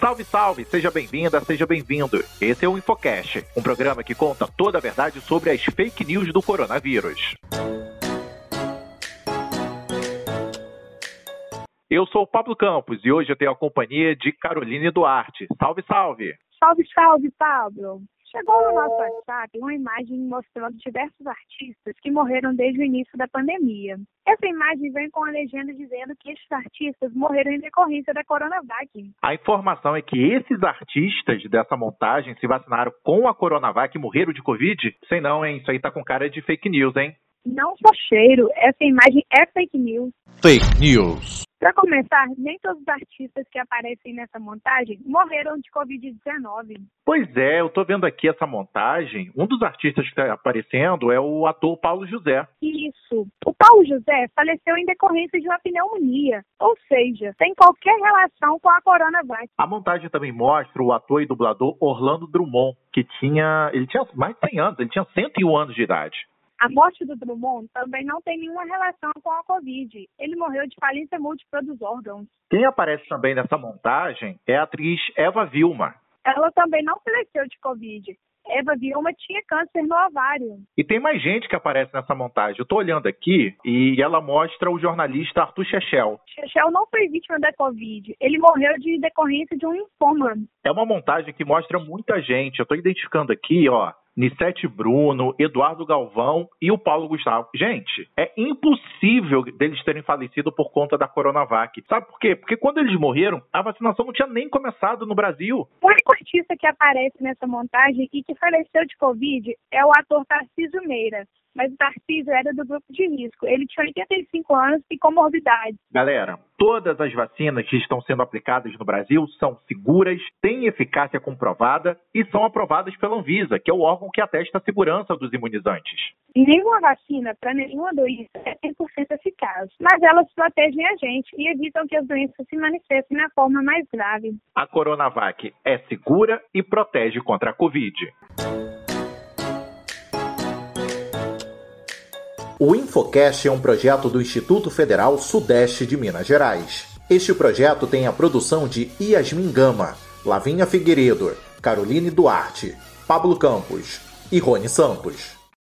Salve, salve! Seja bem-vinda, seja bem-vindo. Esse é o Infocast, um programa que conta toda a verdade sobre as fake news do coronavírus. Eu sou o Pablo Campos e hoje eu tenho a companhia de Caroline Duarte. Salve, salve! Salve, salve, Pablo! Chegou no nosso WhatsApp uma imagem mostrando diversos artistas que morreram desde o início da pandemia. Essa imagem vem com a legenda dizendo que esses artistas morreram em decorrência da Coronavac. A informação é que esses artistas dessa montagem se vacinaram com a Coronavac e morreram de Covid? Sei não, hein? Isso aí tá com cara de fake news, hein? Não só cheiro, essa imagem é fake news. Fake news. Para começar, nem todos os artistas que aparecem nessa montagem morreram de Covid-19. Pois é, eu tô vendo aqui essa montagem. Um dos artistas que está aparecendo é o ator Paulo José. Isso. O Paulo José faleceu em decorrência de uma pneumonia, ou seja, tem qualquer relação com a Coronavac. A montagem também mostra o ator e dublador Orlando Drummond, que tinha, ele tinha mais de 100 anos, ele tinha 101 anos de idade. A morte do Drummond também não tem nenhuma relação com a Covid. Ele morreu de falência múltipla dos órgãos. Quem aparece também nessa montagem é a atriz Eva Vilma. Ela também não faleceu de Covid. Eva Vilma tinha câncer no ovário. E tem mais gente que aparece nessa montagem. Eu tô olhando aqui e ela mostra o jornalista Arthur Chechel. Chechel não foi vítima da Covid. Ele morreu de decorrência de um linfoma. É uma montagem que mostra muita gente. Eu tô identificando aqui, ó, Nissete Bruno, Eduardo Galvão e o Paulo Gustavo. Gente, é impossível deles terem falecido por conta da Coronavac. Sabe por quê? Porque quando eles morreram, a vacinação não tinha nem começado no Brasil. O único artista que aparece nessa montagem e que faleceu de Covid é o ator Tarcísio Meira mas o Tarcísio era do grupo de risco. Ele tinha 85 anos e comorbidade. Galera, todas as vacinas que estão sendo aplicadas no Brasil são seguras, têm eficácia comprovada e são aprovadas pela Anvisa, que é o órgão que atesta a segurança dos imunizantes. Nenhuma vacina para nenhuma doença é 100% eficaz, mas elas protegem a gente e evitam que as doenças se manifestem na forma mais grave. A Coronavac é segura e protege contra a Covid. O Infocast é um projeto do Instituto Federal Sudeste de Minas Gerais. Este projeto tem a produção de Yasmin Gama, Lavinha Figueiredo, Caroline Duarte, Pablo Campos e Rony Santos.